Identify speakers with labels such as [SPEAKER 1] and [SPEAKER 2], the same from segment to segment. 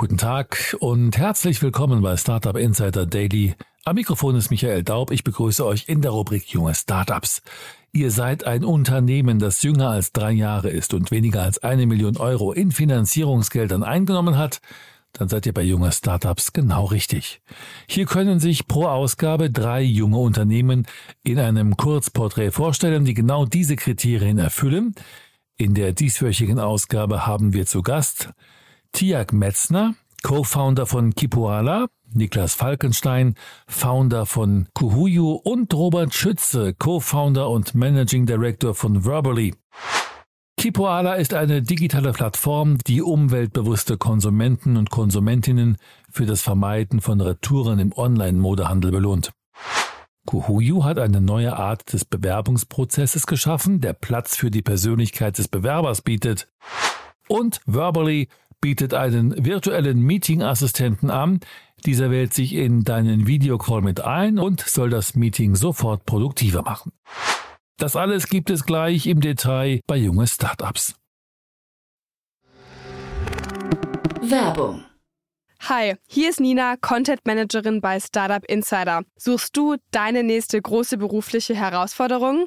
[SPEAKER 1] Guten Tag und herzlich willkommen bei Startup Insider Daily. Am Mikrofon ist Michael Daub. Ich begrüße euch in der Rubrik Junge Startups. Ihr seid ein Unternehmen, das jünger als drei Jahre ist und weniger als eine Million Euro in Finanzierungsgeldern eingenommen hat. Dann seid ihr bei junge Startups genau richtig. Hier können sich pro Ausgabe drei junge Unternehmen in einem Kurzporträt vorstellen, die genau diese Kriterien erfüllen. In der dieswöchigen Ausgabe haben wir zu Gast Tiag Metzner, Co-Founder von Kipuala, Niklas Falkenstein, Founder von Kuhuyu und Robert Schütze, Co-Founder und Managing Director von Verbally. Kipoala ist eine digitale Plattform, die umweltbewusste Konsumenten und Konsumentinnen für das Vermeiden von Retouren im Online-Modehandel belohnt. Kuhuyu hat eine neue Art des Bewerbungsprozesses geschaffen, der Platz für die Persönlichkeit des Bewerbers bietet. Und Verbally bietet einen virtuellen Meeting-Assistenten an. Dieser wählt sich in deinen Videocall mit ein und soll das Meeting sofort produktiver machen. Das alles gibt es gleich im Detail bei junge Startups.
[SPEAKER 2] Werbung.
[SPEAKER 3] Hi, hier ist Nina, Content Managerin bei Startup Insider. Suchst du deine nächste große berufliche Herausforderung?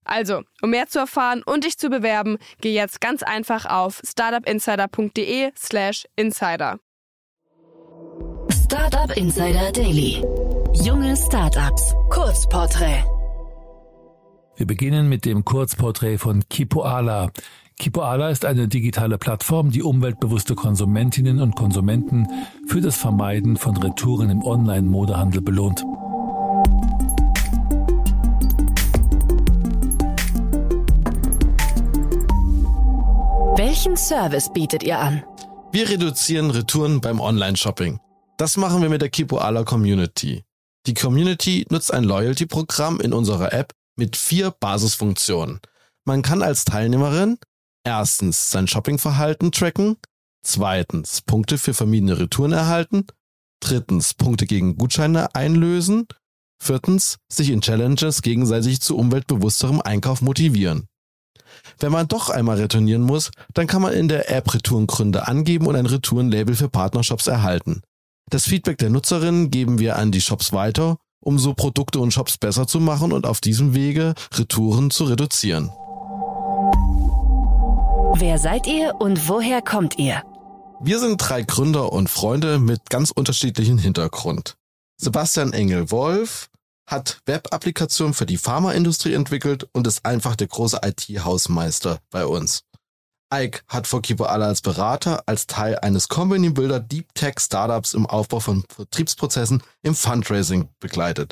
[SPEAKER 3] Also, um mehr zu erfahren und dich zu bewerben, geh jetzt ganz einfach auf startupinsider.de/slash insider.
[SPEAKER 2] Startup Insider Daily. Junge Startups. Kurzporträt.
[SPEAKER 1] Wir beginnen mit dem Kurzporträt von Kipoala. Kipoala ist eine digitale Plattform, die umweltbewusste Konsumentinnen und Konsumenten für das Vermeiden von Retouren im Online-Modehandel belohnt.
[SPEAKER 2] Welchen Service bietet ihr an?
[SPEAKER 4] Wir reduzieren Retouren beim Online-Shopping. Das machen wir mit der Kipoala Community. Die Community nutzt ein Loyalty-Programm in unserer App mit vier Basisfunktionen. Man kann als Teilnehmerin erstens sein Shoppingverhalten tracken, zweitens Punkte für vermiedene Retouren erhalten, drittens Punkte gegen Gutscheine einlösen, viertens sich in Challenges gegenseitig zu umweltbewussterem Einkauf motivieren. Wenn man doch einmal retournieren muss, dann kann man in der App Retourengründe angeben und ein Retourenlabel für Partnershops erhalten. Das Feedback der Nutzerinnen geben wir an die Shops weiter, um so Produkte und Shops besser zu machen und auf diesem Wege Retouren zu reduzieren.
[SPEAKER 2] Wer seid ihr und woher kommt ihr?
[SPEAKER 4] Wir sind drei Gründer und Freunde mit ganz unterschiedlichen Hintergrund. Sebastian Engel-Wolf hat Web-Applikationen für die Pharmaindustrie entwickelt und ist einfach der große IT-Hausmeister bei uns. Ike hat vor Kipoala als Berater als Teil eines Company Builder Deep Tech Startups im Aufbau von Vertriebsprozessen im Fundraising begleitet.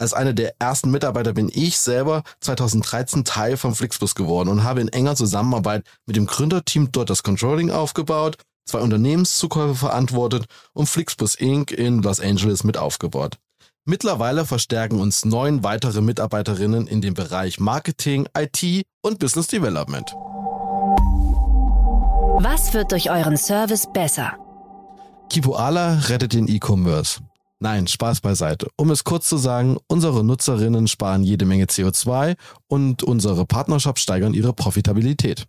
[SPEAKER 4] Als einer der ersten Mitarbeiter bin ich selber 2013 Teil von Flixbus geworden und habe in enger Zusammenarbeit mit dem Gründerteam dort das Controlling aufgebaut, zwei Unternehmenszukäufe verantwortet und Flixbus Inc. in Los Angeles mit aufgebaut. Mittlerweile verstärken uns neun weitere Mitarbeiterinnen in dem Bereich Marketing, IT und Business Development.
[SPEAKER 2] Was wird durch euren Service besser?
[SPEAKER 4] Kipoala rettet den E-Commerce. Nein, Spaß beiseite. Um es kurz zu sagen, unsere Nutzerinnen sparen jede Menge CO2 und unsere Partnershops steigern ihre Profitabilität.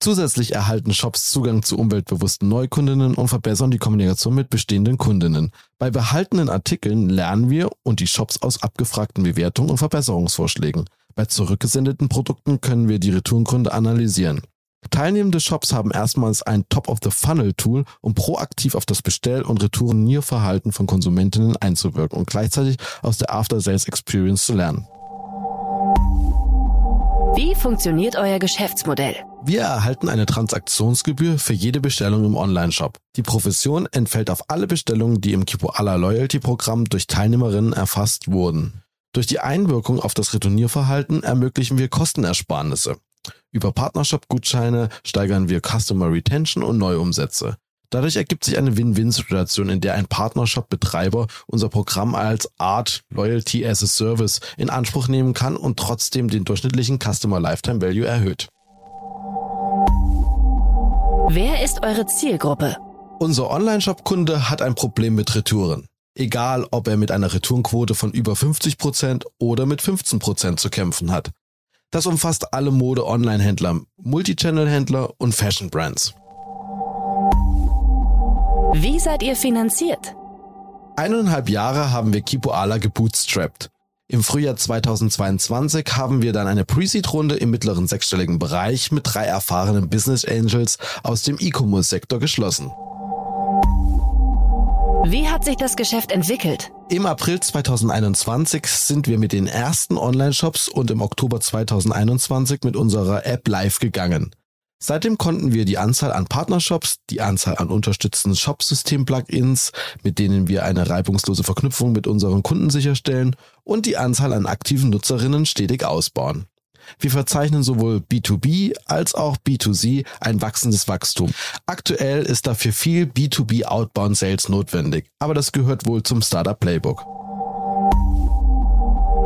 [SPEAKER 4] Zusätzlich erhalten Shops Zugang zu umweltbewussten Neukundinnen und verbessern die Kommunikation mit bestehenden Kundinnen. Bei behaltenen Artikeln lernen wir und die Shops aus abgefragten Bewertungen und Verbesserungsvorschlägen. Bei zurückgesendeten Produkten können wir die Retourengründe analysieren. Teilnehmende Shops haben erstmals ein Top-of-the-Funnel-Tool, um proaktiv auf das Bestell- und Retournierverhalten von Konsumentinnen einzuwirken und gleichzeitig aus der After-Sales-Experience zu lernen.
[SPEAKER 2] Wie funktioniert euer Geschäftsmodell?
[SPEAKER 4] Wir erhalten eine Transaktionsgebühr für jede Bestellung im Onlineshop. Die Provision entfällt auf alle Bestellungen, die im Kipoala Loyalty Programm durch Teilnehmerinnen erfasst wurden. Durch die Einwirkung auf das Retournierverhalten ermöglichen wir Kostenersparnisse. Über Partnershop-Gutscheine steigern wir Customer Retention und Neuumsätze. Dadurch ergibt sich eine Win-Win-Situation, in der ein Partnershop-Betreiber unser Programm als Art Loyalty as a Service in Anspruch nehmen kann und trotzdem den durchschnittlichen Customer Lifetime Value erhöht.
[SPEAKER 2] Wer ist eure Zielgruppe?
[SPEAKER 4] Unser Online-Shop-Kunde hat ein Problem mit Retouren. Egal, ob er mit einer Retourenquote von über 50% oder mit 15% zu kämpfen hat. Das umfasst alle Mode-Online-Händler, Multichannel-Händler und Fashion-Brands.
[SPEAKER 2] Wie seid ihr finanziert?
[SPEAKER 4] Eineinhalb Jahre haben wir Kipoala gebootstrapped. Im Frühjahr 2022 haben wir dann eine Pre-Seed-Runde im mittleren sechsstelligen Bereich mit drei erfahrenen Business Angels aus dem E-Commerce-Sektor geschlossen.
[SPEAKER 2] Wie hat sich das Geschäft entwickelt?
[SPEAKER 4] Im April 2021 sind wir mit den ersten Online-Shops und im Oktober 2021 mit unserer App live gegangen. Seitdem konnten wir die Anzahl an Partnershops, die Anzahl an unterstützenden Shopsystem-Plugins, mit denen wir eine reibungslose Verknüpfung mit unseren Kunden sicherstellen, und die Anzahl an aktiven Nutzerinnen stetig ausbauen. Wir verzeichnen sowohl B2B als auch B2C ein wachsendes Wachstum. Aktuell ist dafür viel B2B Outbound Sales notwendig, aber das gehört wohl zum Startup Playbook.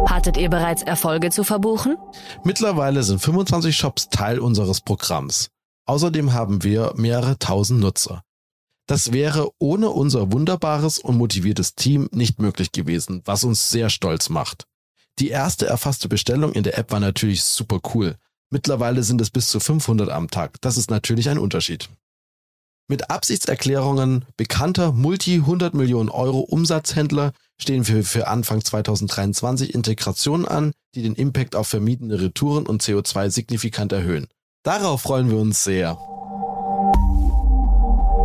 [SPEAKER 2] Hattet ihr bereits Erfolge zu verbuchen?
[SPEAKER 4] Mittlerweile sind 25 Shops Teil unseres Programms. Außerdem haben wir mehrere tausend Nutzer. Das wäre ohne unser wunderbares und motiviertes Team nicht möglich gewesen, was uns sehr stolz macht. Die erste erfasste Bestellung in der App war natürlich super cool. Mittlerweile sind es bis zu 500 am Tag. Das ist natürlich ein Unterschied. Mit Absichtserklärungen bekannter Multi-100 Millionen Euro Umsatzhändler stehen wir für Anfang 2023 Integrationen an, die den Impact auf vermiedene Retouren und CO2 signifikant erhöhen. Darauf freuen wir uns sehr.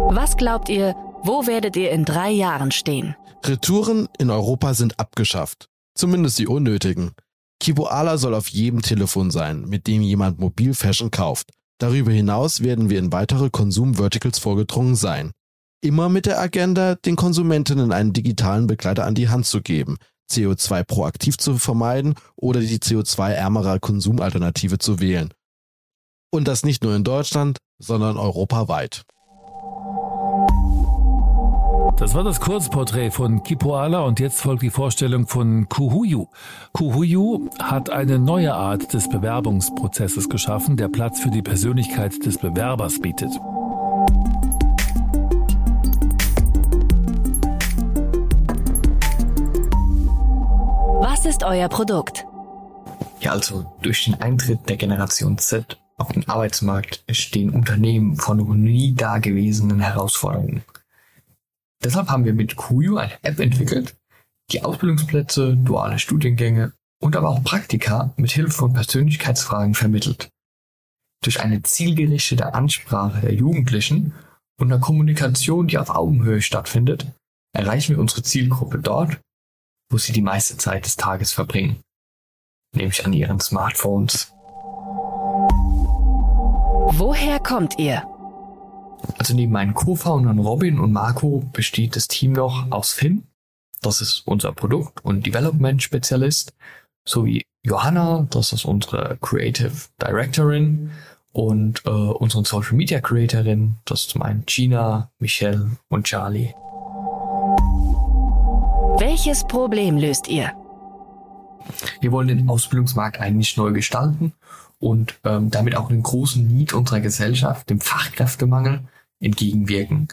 [SPEAKER 2] Was glaubt ihr, wo werdet ihr in drei Jahren stehen?
[SPEAKER 4] Retouren in Europa sind abgeschafft. Zumindest die unnötigen. Kiboala soll auf jedem Telefon sein, mit dem jemand mobil Fashion kauft. Darüber hinaus werden wir in weitere Konsum-Verticals vorgedrungen sein. Immer mit der Agenda, den Konsumentinnen einen digitalen Begleiter an die Hand zu geben, CO2 proaktiv zu vermeiden oder die CO2-ärmere Konsumalternative zu wählen. Und das nicht nur in Deutschland, sondern europaweit.
[SPEAKER 1] Das war das Kurzporträt von Kipoala und jetzt folgt die Vorstellung von Kuhuyu. Kuhuyu hat eine neue Art des Bewerbungsprozesses geschaffen, der Platz für die Persönlichkeit des Bewerbers bietet.
[SPEAKER 2] Euer Produkt?
[SPEAKER 5] Ja, also durch den Eintritt der Generation Z auf den Arbeitsmarkt stehen Unternehmen vor noch nie dagewesenen Herausforderungen. Deshalb haben wir mit Kuyu eine App entwickelt, die Ausbildungsplätze, duale Studiengänge und aber auch Praktika mit Hilfe von Persönlichkeitsfragen vermittelt. Durch eine zielgerichtete Ansprache der Jugendlichen und einer Kommunikation, die auf Augenhöhe stattfindet, erreichen wir unsere Zielgruppe dort, wo sie die meiste Zeit des Tages verbringen, nämlich an ihren Smartphones.
[SPEAKER 2] Woher kommt ihr?
[SPEAKER 5] Also neben meinen Co-Foundern Robin und Marco besteht das Team noch aus Finn, das ist unser Produkt- und Development-Spezialist, sowie Johanna, das ist unsere Creative Directorin und äh, unsere Social Media Creatorin, das ist zum einen Gina, Michelle und Charlie.
[SPEAKER 2] Welches Problem löst ihr?
[SPEAKER 5] Wir wollen den Ausbildungsmarkt eigentlich neu gestalten und ähm, damit auch den großen Need unserer Gesellschaft, dem Fachkräftemangel, entgegenwirken.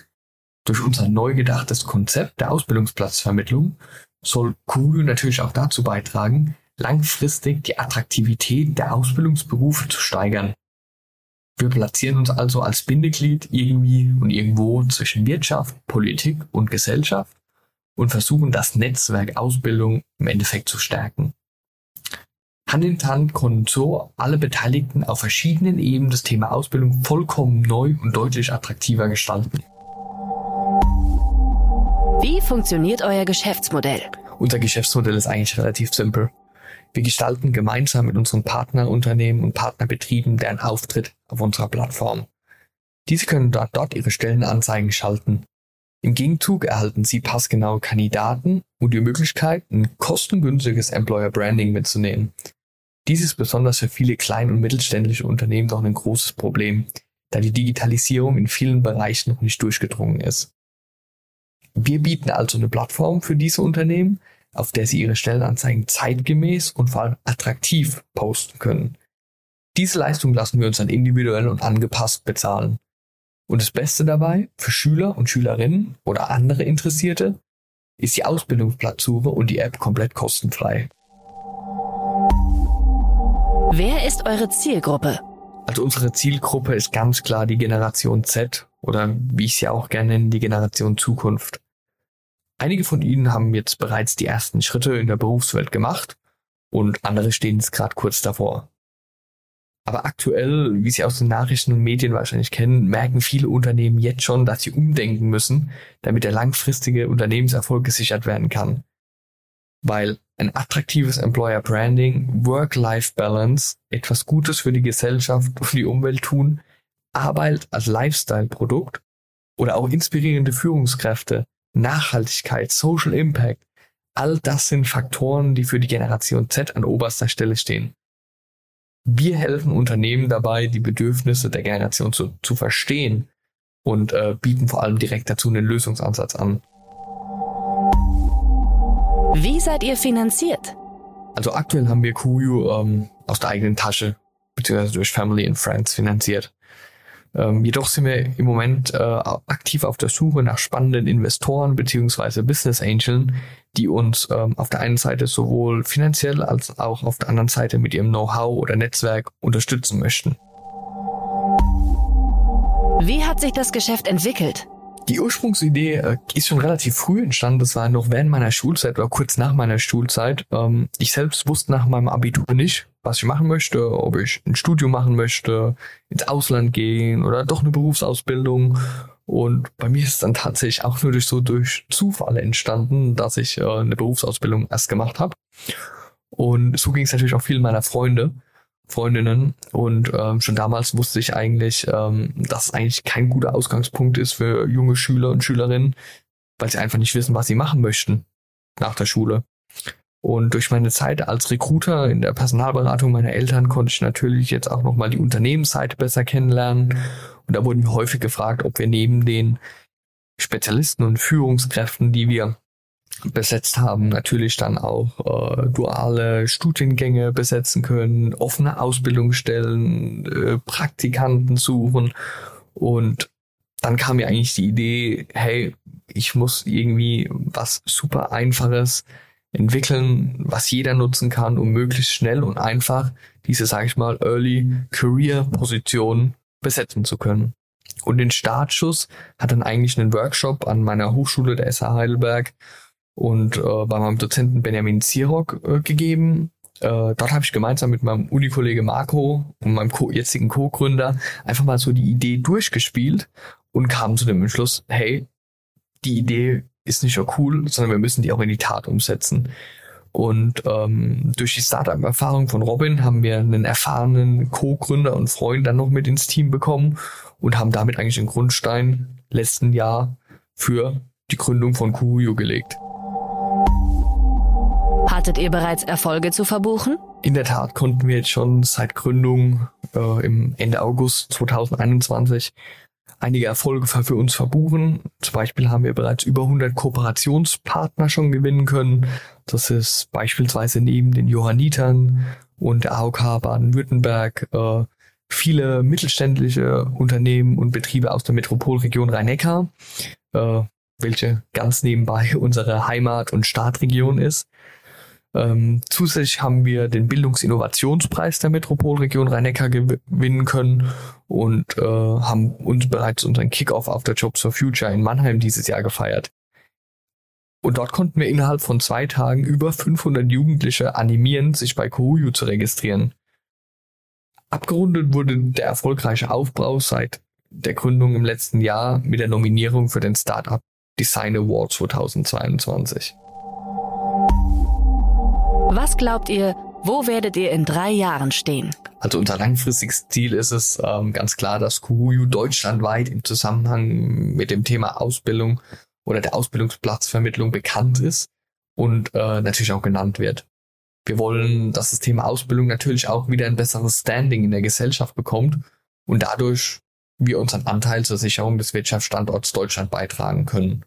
[SPEAKER 5] Durch unser neu gedachtes Konzept der Ausbildungsplatzvermittlung soll Kuyu natürlich auch dazu beitragen, langfristig die Attraktivität der Ausbildungsberufe zu steigern. Wir platzieren uns also als Bindeglied irgendwie und irgendwo zwischen Wirtschaft, Politik und Gesellschaft und versuchen das Netzwerk Ausbildung im Endeffekt zu stärken. Hand in Hand konnten so alle Beteiligten auf verschiedenen Ebenen das Thema Ausbildung vollkommen neu und deutlich attraktiver gestalten.
[SPEAKER 2] Wie funktioniert euer Geschäftsmodell?
[SPEAKER 5] Unser Geschäftsmodell ist eigentlich relativ simpel. Wir gestalten gemeinsam mit unseren Partnerunternehmen und Partnerbetrieben deren Auftritt auf unserer Plattform. Diese können dort, dort ihre Stellenanzeigen schalten. Im Gegenzug erhalten sie passgenaue Kandidaten und die Möglichkeit, ein kostengünstiges Employer Branding mitzunehmen. Dies ist besonders für viele klein- und mittelständische Unternehmen doch ein großes Problem, da die Digitalisierung in vielen Bereichen noch nicht durchgedrungen ist. Wir bieten also eine Plattform für diese Unternehmen, auf der sie ihre Stellenanzeigen zeitgemäß und vor allem attraktiv posten können. Diese Leistung lassen wir uns dann individuell und angepasst bezahlen. Und das Beste dabei für Schüler und Schülerinnen oder andere Interessierte ist die Ausbildungsplatzsuche und die App komplett kostenfrei.
[SPEAKER 2] Wer ist eure Zielgruppe?
[SPEAKER 5] Also unsere Zielgruppe ist ganz klar die Generation Z oder wie ich sie auch gerne nenne, die Generation Zukunft. Einige von ihnen haben jetzt bereits die ersten Schritte in der Berufswelt gemacht und andere stehen jetzt gerade kurz davor. Aber aktuell, wie Sie aus den Nachrichten und Medien wahrscheinlich kennen, merken viele Unternehmen jetzt schon, dass sie umdenken müssen, damit der langfristige Unternehmenserfolg gesichert werden kann. Weil ein attraktives Employer Branding, Work-Life-Balance, etwas Gutes für die Gesellschaft und die Umwelt tun, Arbeit als Lifestyle-Produkt oder auch inspirierende Führungskräfte Nachhaltigkeit, Social Impact, all das sind Faktoren, die für die Generation Z an oberster Stelle stehen. Wir helfen Unternehmen dabei, die Bedürfnisse der Generation zu, zu verstehen und äh, bieten vor allem direkt dazu einen Lösungsansatz an.
[SPEAKER 2] Wie seid ihr finanziert?
[SPEAKER 5] Also aktuell haben wir Kuyu ähm, aus der eigenen Tasche beziehungsweise durch Family and Friends finanziert. Ähm, jedoch sind wir im Moment äh, aktiv auf der Suche nach spannenden Investoren beziehungsweise Business Angeln, die uns ähm, auf der einen Seite sowohl finanziell als auch auf der anderen Seite mit ihrem Know-how oder Netzwerk unterstützen möchten.
[SPEAKER 2] Wie hat sich das Geschäft entwickelt?
[SPEAKER 5] Die Ursprungsidee äh, ist schon relativ früh entstanden. Das war noch während meiner Schulzeit oder kurz nach meiner Schulzeit. Ähm, ich selbst wusste nach meinem Abitur nicht, was ich machen möchte, ob ich ein Studium machen möchte, ins Ausland gehen oder doch eine Berufsausbildung. Und bei mir ist es dann tatsächlich auch nur durch so durch Zufall entstanden, dass ich äh, eine Berufsausbildung erst gemacht habe. Und so ging es natürlich auch vielen meiner Freunde, Freundinnen. Und ähm, schon damals wusste ich eigentlich, ähm, dass es eigentlich kein guter Ausgangspunkt ist für junge Schüler und Schülerinnen, weil sie einfach nicht wissen, was sie machen möchten nach der Schule. Und durch meine Zeit als Recruiter in der Personalberatung meiner Eltern konnte ich natürlich jetzt auch nochmal die Unternehmensseite besser kennenlernen. Und da wurden wir häufig gefragt, ob wir neben den Spezialisten und Führungskräften, die wir besetzt haben, natürlich dann auch äh, duale Studiengänge besetzen können, offene Ausbildungsstellen, äh, Praktikanten suchen. Und dann kam mir eigentlich die Idee, hey, ich muss irgendwie was super einfaches entwickeln, was jeder nutzen kann, um möglichst schnell und einfach diese, sage ich mal, Early Career Position besetzen zu können. Und den Startschuss hat dann eigentlich einen Workshop an meiner Hochschule der SH Heidelberg und äh, bei meinem Dozenten Benjamin Zierok äh, gegeben. Äh, dort habe ich gemeinsam mit meinem Unikollege Marco und meinem Co jetzigen Co-Gründer einfach mal so die Idee durchgespielt und kam zu dem Entschluss, hey, die Idee ist nicht nur cool, sondern wir müssen die auch in die Tat umsetzen. Und ähm, durch die Startup-Erfahrung von Robin haben wir einen erfahrenen Co-Gründer und Freund dann noch mit ins Team bekommen und haben damit eigentlich den Grundstein letzten Jahr für die Gründung von Kuhuyo gelegt.
[SPEAKER 2] Hattet ihr bereits Erfolge zu verbuchen?
[SPEAKER 5] In der Tat konnten wir jetzt schon seit Gründung äh, im Ende August 2021 einige Erfolge für uns verbuchen. Zum Beispiel haben wir bereits über 100 Kooperationspartner schon gewinnen können. Das ist beispielsweise neben den Johannitern und der AOK Baden-Württemberg äh, viele mittelständische Unternehmen und Betriebe aus der Metropolregion Rhein-Neckar, äh, welche ganz nebenbei unsere Heimat- und Startregion ist. Ähm, zusätzlich haben wir den Bildungsinnovationspreis der Metropolregion Rhein-Neckar gewinnen können und äh, haben uns bereits unseren Kickoff auf der Jobs for Future in Mannheim dieses Jahr gefeiert. Und dort konnten wir innerhalb von zwei Tagen über 500 Jugendliche animieren, sich bei Kohuyu zu registrieren. Abgerundet wurde der erfolgreiche Aufbau seit der Gründung im letzten Jahr mit der Nominierung für den Startup Design Award 2022.
[SPEAKER 2] Was glaubt ihr, wo werdet ihr in drei Jahren stehen?
[SPEAKER 5] Also unser langfristiges Ziel ist es ähm, ganz klar, dass Kuhuyu deutschlandweit im Zusammenhang mit dem Thema Ausbildung oder der Ausbildungsplatzvermittlung bekannt ist und äh, natürlich auch genannt wird. Wir wollen, dass das Thema Ausbildung natürlich auch wieder ein besseres Standing in der Gesellschaft bekommt und dadurch wir unseren Anteil zur Sicherung des Wirtschaftsstandorts Deutschland beitragen können.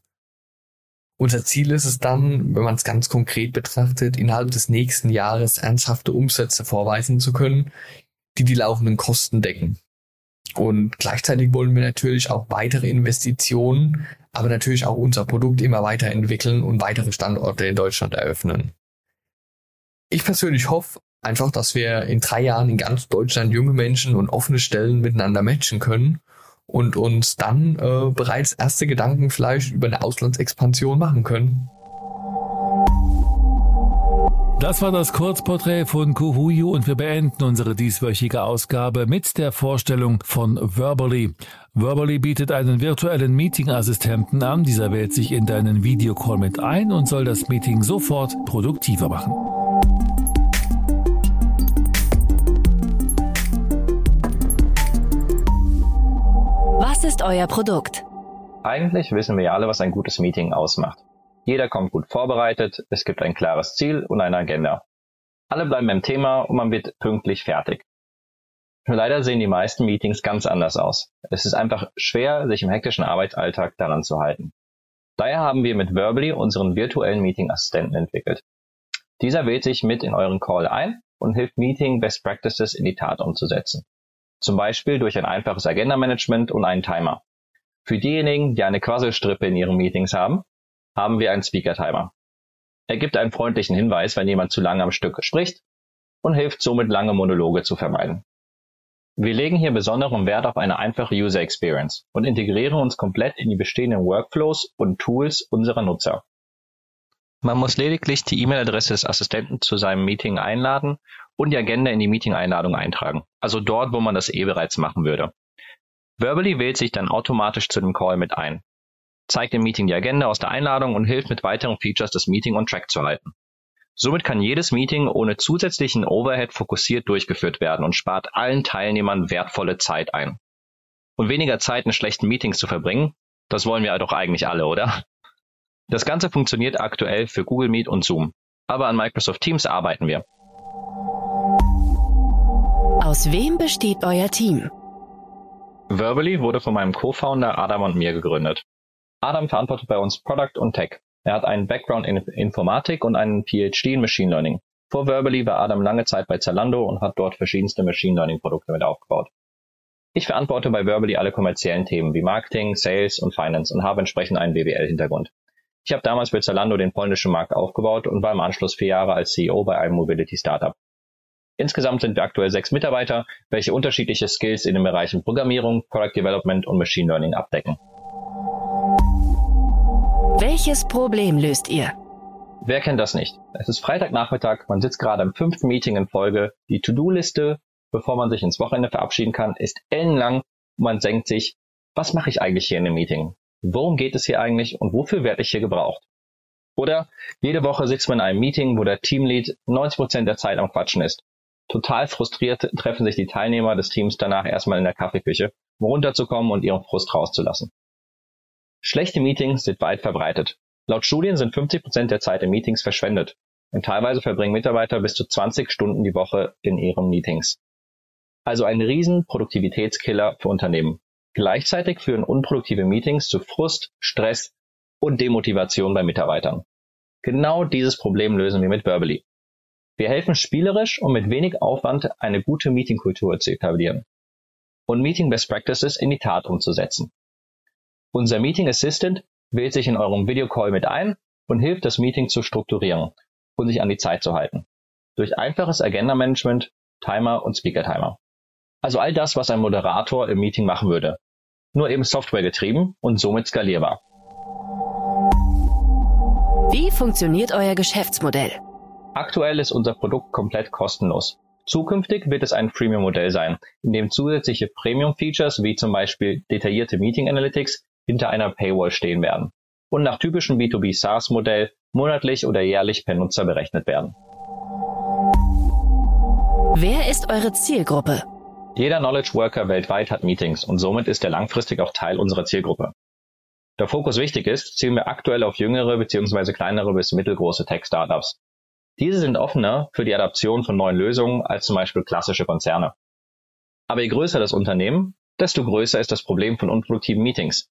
[SPEAKER 5] Unser Ziel ist es dann, wenn man es ganz konkret betrachtet, innerhalb des nächsten Jahres ernsthafte Umsätze vorweisen zu können, die die laufenden Kosten decken. Und gleichzeitig wollen wir natürlich auch weitere Investitionen, aber natürlich auch unser Produkt immer weiterentwickeln und weitere Standorte in Deutschland eröffnen. Ich persönlich hoffe einfach, dass wir in drei Jahren in ganz Deutschland junge Menschen und offene Stellen miteinander matchen können und uns dann äh, bereits erste Gedanken vielleicht über eine Auslandsexpansion machen können.
[SPEAKER 1] Das war das Kurzporträt von Kuhuyu und wir beenden unsere dieswöchige Ausgabe mit der Vorstellung von Verbally. Verbally bietet einen virtuellen Meeting-Assistenten an. Dieser wählt sich in deinen Videocall mit ein und soll das Meeting sofort produktiver machen.
[SPEAKER 2] Ist euer Produkt?
[SPEAKER 6] Eigentlich wissen wir alle, was ein gutes Meeting ausmacht. Jeder kommt gut vorbereitet, es gibt ein klares Ziel und eine Agenda. Alle bleiben beim Thema und man wird pünktlich fertig. Nur leider sehen die meisten Meetings ganz anders aus. Es ist einfach schwer, sich im hektischen Arbeitsalltag daran zu halten. Daher haben wir mit Verbally unseren virtuellen Meeting-Assistenten entwickelt. Dieser wählt sich mit in euren Call ein und hilft Meeting Best Practices in die Tat umzusetzen. Zum Beispiel durch ein einfaches Agenda-Management und einen Timer. Für diejenigen, die eine Quasselstrippe in ihren Meetings haben, haben wir einen Speaker-Timer. Er gibt einen freundlichen Hinweis, wenn jemand zu lange am Stück spricht und hilft somit lange Monologe zu vermeiden. Wir legen hier besonderen Wert auf eine einfache User Experience und integrieren uns komplett in die bestehenden Workflows und Tools unserer Nutzer. Man muss lediglich die E-Mail-Adresse des Assistenten zu seinem Meeting einladen und die Agenda in die Meeting-Einladung eintragen, also dort, wo man das eh bereits machen würde. Verbally wählt sich dann automatisch zu dem Call mit ein zeigt im Meeting die Agenda aus der Einladung und hilft mit weiteren Features, das Meeting on Track zu halten. Somit kann jedes Meeting ohne zusätzlichen Overhead fokussiert durchgeführt werden und spart allen Teilnehmern wertvolle Zeit ein. Und weniger Zeit in schlechten Meetings zu verbringen, das wollen wir doch eigentlich alle, oder? Das Ganze funktioniert aktuell für Google Meet und Zoom, aber an Microsoft Teams arbeiten wir.
[SPEAKER 2] Aus wem besteht euer Team?
[SPEAKER 6] Verbally wurde von meinem Co-Founder Adam und mir gegründet. Adam verantwortet bei uns Product und Tech. Er hat einen Background in Informatik und einen PhD in Machine Learning. Vor Verbally war Adam lange Zeit bei Zalando und hat dort verschiedenste Machine Learning Produkte mit aufgebaut. Ich verantworte bei Verbally alle kommerziellen Themen wie Marketing, Sales und Finance und habe entsprechend einen BWL-Hintergrund. Ich habe damals bei Zalando den polnischen Markt aufgebaut und war im Anschluss vier Jahre als CEO bei einem Mobility-Startup. Insgesamt sind wir aktuell sechs Mitarbeiter, welche unterschiedliche Skills in den Bereichen Programmierung, Product Development und Machine Learning abdecken.
[SPEAKER 2] Welches Problem löst ihr?
[SPEAKER 6] Wer kennt das nicht? Es ist Freitagnachmittag, man sitzt gerade im fünften Meeting in Folge. Die To-Do-Liste, bevor man sich ins Wochenende verabschieden kann, ist ellenlang und man denkt sich, was mache ich eigentlich hier in dem Meeting? Worum geht es hier eigentlich und wofür werde ich hier gebraucht? Oder jede Woche sitzt man in einem Meeting, wo der Teamlead 90% der Zeit am Quatschen ist. Total frustriert treffen sich die Teilnehmer des Teams danach erstmal in der Kaffeeküche, um runterzukommen und ihren Frust rauszulassen. Schlechte Meetings sind weit verbreitet. Laut Studien sind 50 Prozent der Zeit in Meetings verschwendet. Und teilweise verbringen Mitarbeiter bis zu 20 Stunden die Woche in ihren Meetings. Also ein riesen Produktivitätskiller für Unternehmen. Gleichzeitig führen unproduktive Meetings zu Frust, Stress und Demotivation bei Mitarbeitern. Genau dieses Problem lösen wir mit Verbally. Wir helfen spielerisch und mit wenig Aufwand eine gute Meetingkultur zu etablieren und Meeting Best Practices in die Tat umzusetzen. Unser Meeting Assistant wählt sich in eurem Videocall mit ein und hilft, das Meeting zu strukturieren und sich an die Zeit zu halten. Durch einfaches Agenda-Management, Timer und Speaker-Timer. Also all das, was ein Moderator im Meeting machen würde. Nur eben Software getrieben und somit skalierbar.
[SPEAKER 2] Wie funktioniert euer Geschäftsmodell?
[SPEAKER 6] Aktuell ist unser Produkt komplett kostenlos. Zukünftig wird es ein Freemium-Modell sein, in dem zusätzliche Premium-Features wie zum Beispiel detaillierte Meeting Analytics hinter einer Paywall stehen werden und nach typischem B2B SaaS-Modell monatlich oder jährlich per Nutzer berechnet werden.
[SPEAKER 2] Wer ist eure Zielgruppe?
[SPEAKER 6] Jeder Knowledge Worker weltweit hat Meetings und somit ist er langfristig auch Teil unserer Zielgruppe. Da Fokus wichtig ist, zielen wir aktuell auf jüngere bzw. kleinere bis mittelgroße Tech-Startups. Diese sind offener für die Adaption von neuen Lösungen als zum Beispiel klassische Konzerne. Aber je größer das Unternehmen, desto größer ist das Problem von unproduktiven Meetings.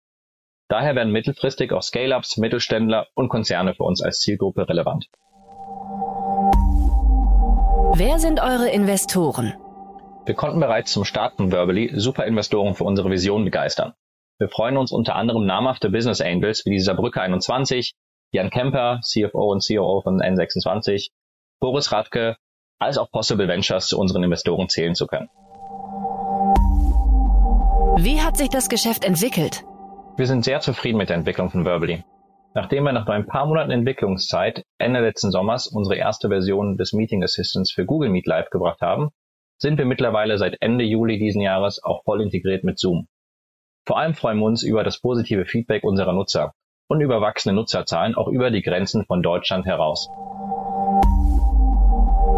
[SPEAKER 6] Daher werden mittelfristig auch Scale-ups, Mittelständler und Konzerne für uns als Zielgruppe relevant.
[SPEAKER 2] Wer sind eure Investoren?
[SPEAKER 6] Wir konnten bereits zum Start von Verbally super Investoren für unsere Vision begeistern. Wir freuen uns unter anderem namhafte Business Angels wie die Saarbrücke 21, Jan Kemper, CFO und COO von N26, Boris Radke, als auch Possible Ventures zu unseren Investoren zählen zu können.
[SPEAKER 2] Wie hat sich das Geschäft entwickelt?
[SPEAKER 6] Wir sind sehr zufrieden mit der Entwicklung von Verbally. Nachdem wir nach nur ein paar Monaten Entwicklungszeit Ende letzten Sommers unsere erste Version des Meeting Assistants für Google Meet live gebracht haben, sind wir mittlerweile seit Ende Juli diesen Jahres auch voll integriert mit Zoom. Vor allem freuen wir uns über das positive Feedback unserer Nutzer und über wachsende Nutzerzahlen auch über die Grenzen von Deutschland heraus.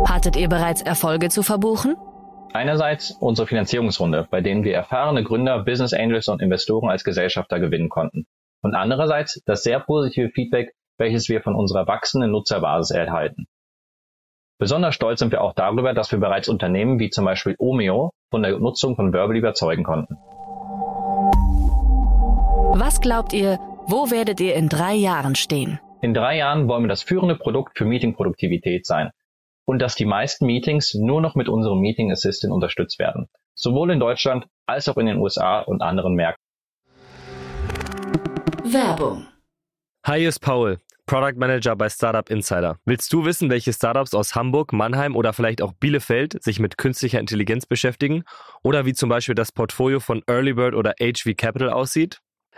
[SPEAKER 2] Hattet ihr bereits Erfolge zu verbuchen?
[SPEAKER 6] Einerseits unsere Finanzierungsrunde, bei denen wir erfahrene Gründer, Business Angels und Investoren als Gesellschafter gewinnen konnten. Und andererseits das sehr positive Feedback, welches wir von unserer wachsenden Nutzerbasis erhalten. Besonders stolz sind wir auch darüber, dass wir bereits Unternehmen wie zum Beispiel Omeo von der Nutzung von Verbal überzeugen konnten.
[SPEAKER 2] Was glaubt ihr, wo werdet ihr in drei Jahren stehen?
[SPEAKER 6] In drei Jahren wollen wir das führende Produkt für Meetingproduktivität sein und dass die meisten Meetings nur noch mit unserem Meeting Assistant unterstützt werden, sowohl in Deutschland als auch in den USA und anderen Märkten.
[SPEAKER 2] Werbung.
[SPEAKER 7] Hi, hier ist Paul, Product Manager bei Startup Insider. Willst du wissen, welche Startups aus Hamburg, Mannheim oder vielleicht auch Bielefeld sich mit künstlicher Intelligenz beschäftigen? Oder wie zum Beispiel das Portfolio von Earlybird oder HV Capital aussieht?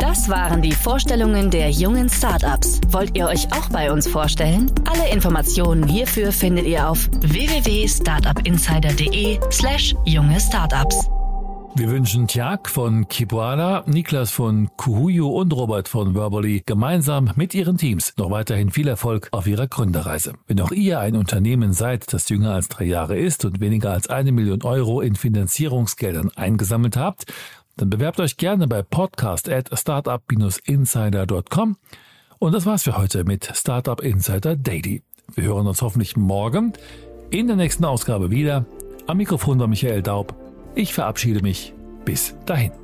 [SPEAKER 2] Das waren die Vorstellungen der jungen Startups. Wollt ihr euch auch bei uns vorstellen? Alle Informationen hierfür findet ihr auf www.startupinsider.de/slash junge Startups.
[SPEAKER 1] Wir wünschen Tjag von Kipuala, Niklas von Kuhuyu und Robert von Verbally gemeinsam mit ihren Teams noch weiterhin viel Erfolg auf ihrer Gründerreise. Wenn auch ihr ein Unternehmen seid, das jünger als drei Jahre ist und weniger als eine Million Euro in Finanzierungsgeldern eingesammelt habt, dann bewerbt euch gerne bei podcast at startup-insider.com. Und das war's für heute mit Startup Insider Daily. Wir hören uns hoffentlich morgen in der nächsten Ausgabe wieder. Am Mikrofon war Michael Daub. Ich verabschiede mich. Bis dahin.